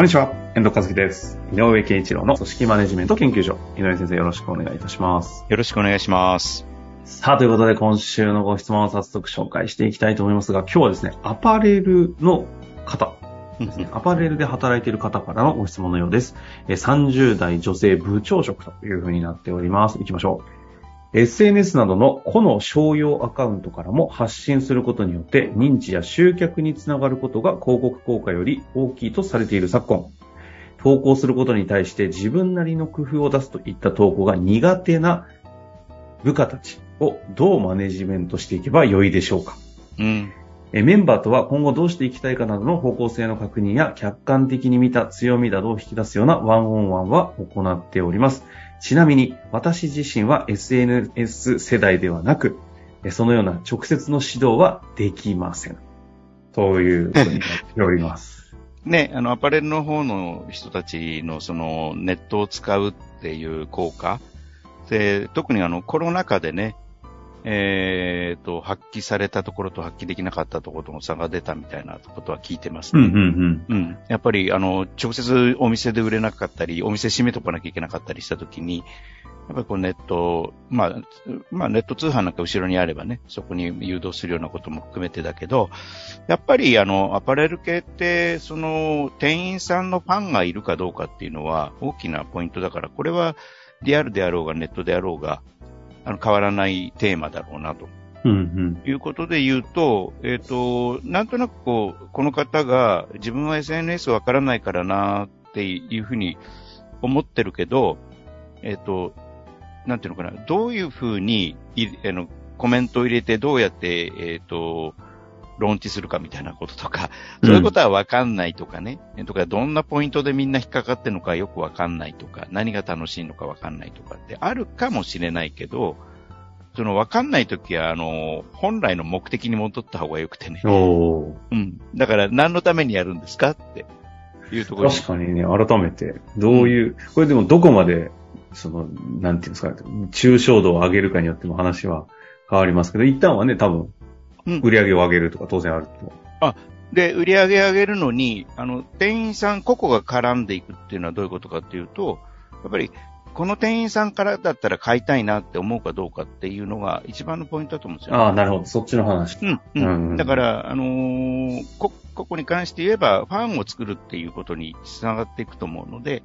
こんにちは、遠藤和樹です。井上健一郎の組織マネジメント研究所。井上先生よろしくお願いいたします。よろしくお願いします。さあ、ということで今週のご質問を早速紹介していきたいと思いますが、今日はですね、アパレルの方ですね、アパレルで働いている方からのご質問のようです。えー30代女性部長職というふうになっております。行きましょう。SNS などの個の商用アカウントからも発信することによって認知や集客につながることが広告効果より大きいとされている昨今。投稿することに対して自分なりの工夫を出すといった投稿が苦手な部下たちをどうマネジメントしていけばよいでしょうかうん。メンバーとは今後どうしていきたいかなどの方向性の確認や客観的に見た強みなどを引き出すようなワンオンワンは行っております。ちなみに私自身は SNS 世代ではなく、そのような直接の指導はできません。ということになっております。ね、あの、アパレルの方の人たちのそのネットを使うっていう効果で、特にあのコロナ禍でね、えーと、発揮されたところと発揮できなかったところとの差が出たみたいなことは聞いてますね。うんうんうん。うん。やっぱり、あの、直接お店で売れなかったり、お店閉めとかなきゃいけなかったりしたときに、やっぱりこうネット、まあ、まあネット通販なんか後ろにあればね、そこに誘導するようなことも含めてだけど、やっぱりあの、アパレル系って、その、店員さんのファンがいるかどうかっていうのは大きなポイントだから、これはリアルであろうがネットであろうが、あの、変わらないテーマだろうなと。うんうん。いうことで言うと、えっ、と、なんとなくこう、この方が自分は SNS わからないからなっていうふうに思ってるけど、えっ、と、なんていうのかな、どういうふうにいあのコメントを入れてどうやって、えっ、と、ローンチするかみたいなこととか、そういうことはわかんないとかね、えとか、どんなポイントでみんな引っかかってるのかよくわかんないとか、何が楽しいのかわかんないとかってあるかもしれないけど、そのわかんないときは、あの、本来の目的に戻った方がよくてね。おー。うん。だから何のためにやるんですかって。いうところ。に確かにね、改めて、どういう、これでもどこまで、その、なんていうんですかね、抽象度を上げるかによっても話は変わりますけど、一旦はね、多分、うん売り上げを上げるとか当然あると。で、売り上げ上げるのに、あの、店員さん個々が絡んでいくっていうのはどういうことかっていうと、やっぱり、この店員さんからだったら買いたいなって思うかどうかっていうのが一番のポイントだと思うんですよ。ああ、なるほど。そっちの話。うん、ううんん。だから、あのーこ、ここに関して言えば、ファンを作るっていうことにつながっていくと思うので、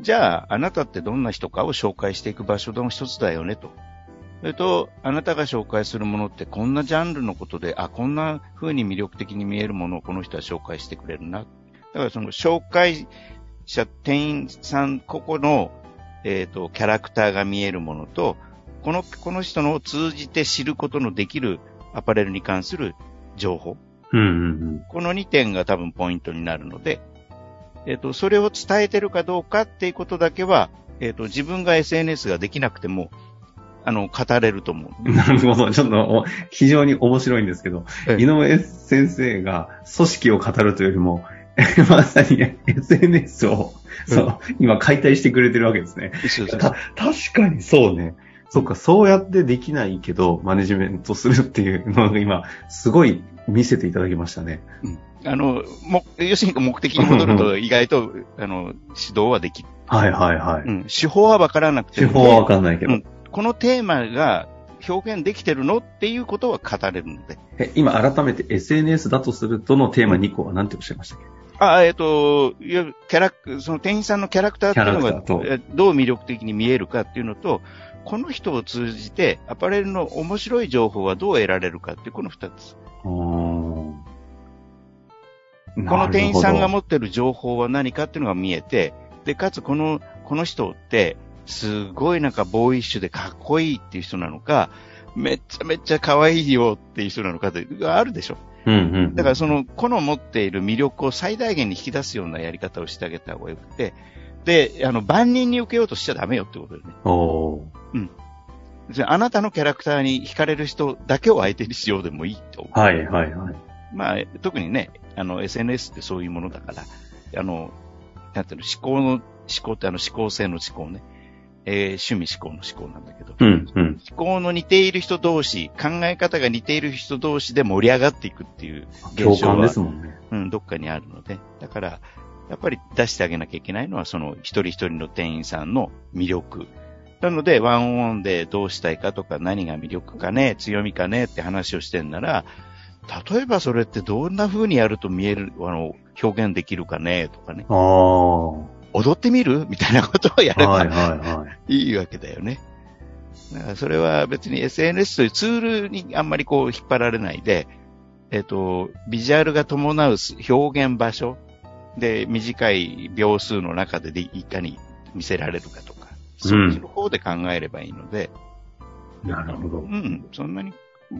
じゃあ、あなたってどんな人かを紹介していく場所の一つだよね、と。それと、あなたが紹介するものってこんなジャンルのことで、あ、こんな風に魅力的に見えるものをこの人は紹介してくれるな。だからその紹介者、店員さん個々の、えっ、と、キャラクターが見えるものと、この、この人のを通じて知ることのできるアパレルに関する情報。うんうんこの2点が多分ポイントになるので、えっ、と、それを伝えてるかどうかっていうことだけは、えっ、と、自分が SNS ができなくても、あの、語れると思うん。なるほど。ちょっとお、非常に面白いんですけど、ええ井上先生が組織を語るというよりも、まさに SNS を、そう、今解体してくれてるわけですね。う。そうそうた、確かにそうね。そっか、そうやってできないけど、マネジメントするっていうのが今、すごい見せていただきましたね。あの、も、要するに目的に戻ると意外と、あの、指導はできる。はいはいはい。うん。手法はわからなくても、手法はわかんないけど。うんこのテーマが表現できてるのっていうことは語れるので。え今改めて SNS だとするとのテーマ2個は何ておっしゃいましたっけ？あ、えっ、と、いわゆるキャラク、その店員さんのキャラクターっていうのがえどう魅力的に見えるかっていうのと、この人を通じてアパレルの面白い情報はどう得られるかっていうこの二つ。この店員さんがも持ってる情報は何かっていうのが見えて、で、かつこの、この人って、すごいなんかボーイッシュでかっこいいっていう人なのか、めっちゃめっちゃ可愛いよっていう人なのかって、あるでしょうんうん。だからその個の持っている魅力を最大限に引き出すようなやり方をしてあげた方がよくて、で、あの、万人に受けようとしちゃダメよってことでね。おーじゃああなたのキャラクターに惹かれる人だけを相手にしようでもいいと。はいはいはい。まあ、特にね、あの、SNS ってそういうものだから、あの、なんていうの、思考の、思考ってあの思考性の思考ね。えー趣味思考の思考なんだけど、うんうん。思考の似ている人同士、考え方が似ている人同士で盛り上がっていくっていう共現象は感ですもんね。うん、どっかにあるので、だから、やっぱり出してあげなきゃいけないのは、その一人一人の店員さんの魅力。なので、ワンオンワンでどうしたいかとか、何が魅力かね、強みかねって話をしてんなら、例えばそれってどんな風にやると見える、あの、表現できるかねとかね、ああ。は踊ってみる？みたいなことをやいればはいはい。いいわけだよね。だからそれは別に SNS というツールにあんまりこう引っ張られないで、えっ、と、ビジュアルが伴う表現場所で短い秒数の中ででいかに見せられるかとか、そっちの方で考えればいいので、なるほどう。ん、そんなに、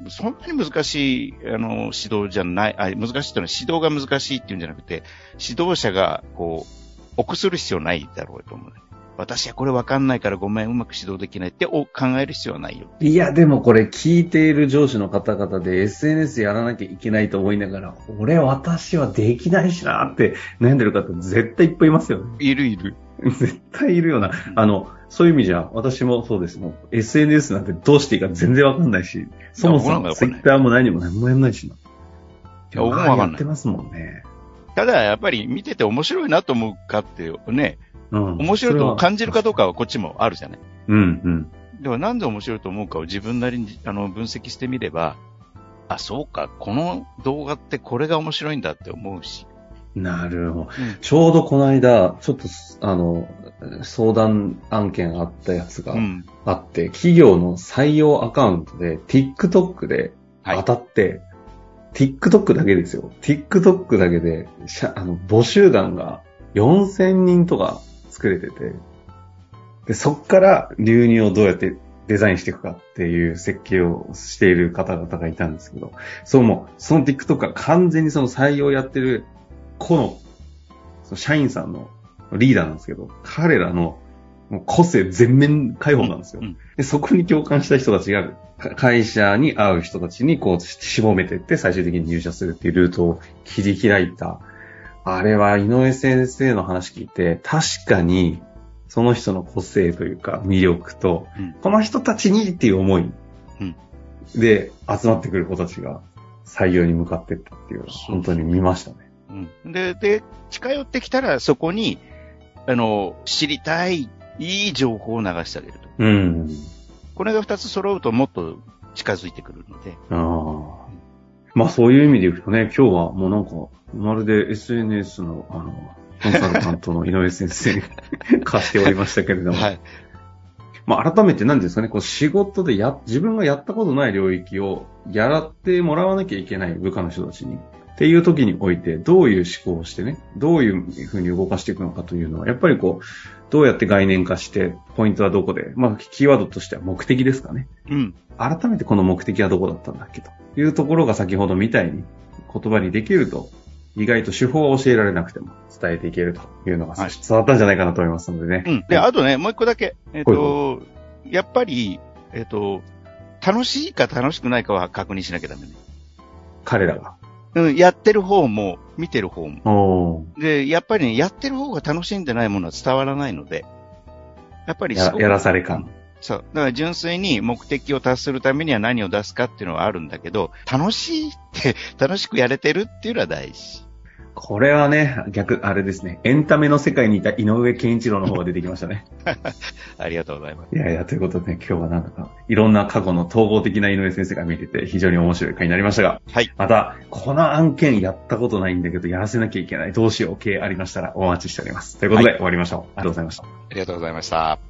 そんなに難しい、あの、指導じゃない、あ、難しいっていうのは指導が難しいっていうんじゃなくて、指導者が、こう、臆する必要ないだろうと思う。私はこれわかんないからごめん、うまく指導できないってお考える必要はないよ。いや、でもこれ聞いている上司の方々で SNS やらなきゃいけないと思いながら、俺私はできないしなって悩んでる方絶対いっぱいいますよね。いるいる。絶対いるよな。あの、そういう意味じゃ、私もそうです。もう SNS なんてどうしていいか全然わかんないし、そもそいや僕なんかわかんない Twitter も何も何もやんないしな。いや僕もわかんないやってますもんね。ただ、やっぱり見てて面白いなと思うかってね、うん。面白いと感じるかどうか。かはこっちもあるじゃない。うんうん。ではなんで面白いと思うかを自分なりにあの分析してみれば、あ、そうか、この動画ってこれが面白いんだって思うし。なるほど。うんちょうどこの間、ちょっと、あの、相談案件あったやつがうん。あって、企業の採用アカウントで TikTok ではい当たって、TikTok だけですよ。TikTok だけで、しゃあの、募集団が4000人とか作れてて、で、そっから流入をどうやってデザインしていくかっていう設計をしている方々がいたんですけど、そうもう、その TikTok が完全にその採用やってる子の、その社員さんのリーダーなんですけど、彼らのもう個性全面解放なんですよ。うんで、そこに共感した人たちが、か会社に会う人たちにこう、絞めてって最終的に入社するっていうルートを切り開いた。あれは井上先生の話聞いて、確かに、その人の個性というか魅力と、うんこの人たちにっていう思いうんで集まってくる子たちが採用に向かっていったっていうのはそう本当に見ましたね。うん。で、で、近寄ってきたらそこに、あの、知りたい、いい情報を流してあげると。うん。これが二つ揃うともっと近づいてくるので。ああ。まあそういう意味で言うとね、今日はもうなんか、まるで SNS の、あの、コンサルタントの井上先生に 貸しておりましたけれども、はい。まあ改めて何ですかね、こう仕事でや、自分がやったことない領域をやってもらわなきゃいけない部下の人たちに、っていう時において、どういう思考をしてね、どういうふうに動かしていくのかというのは、やっぱりこう、どうやって概念化して、ポイントはどこで、まあ、キーワードとしては目的ですかね。うん。改めてこの目的はどこだったんだっけ？というところが先ほどみたいに言葉にできると、意外と手法は教えられなくても伝えていけるというのがはい伝わったんじゃないかなと思いますのでね。うん。で、あとね、もう一個だけ。えっ、ほいと、やっぱり、えっ、と、楽しいか楽しくないかは確認しなきゃダメね。彼らが。うん、やってる方も、見てる方も。おで、やっぱりね、やってる方が楽しんでないものは伝わらないので、やっぱりややらされ感。そう。だから純粋に目的を達するためには何を出すかっていうのはあるんだけど、楽しいって、楽しくやれてるっていうのは大事。これはね、逆、あれですね。エンタメの世界にいた井上健一郎の方が出てきましたね。ありがとうございます。いやいや、ということで、今日はなんだか、いろんな過去の統合的な井上先生が見れて非常に面白い回になりましたが、はい。また、この案件やったことないんだけど、やらせなきゃいけない。どうしよう系ありましたらお待ちしております。ということで、はい終わりましょう。ありがとうございました。ありがとうございました。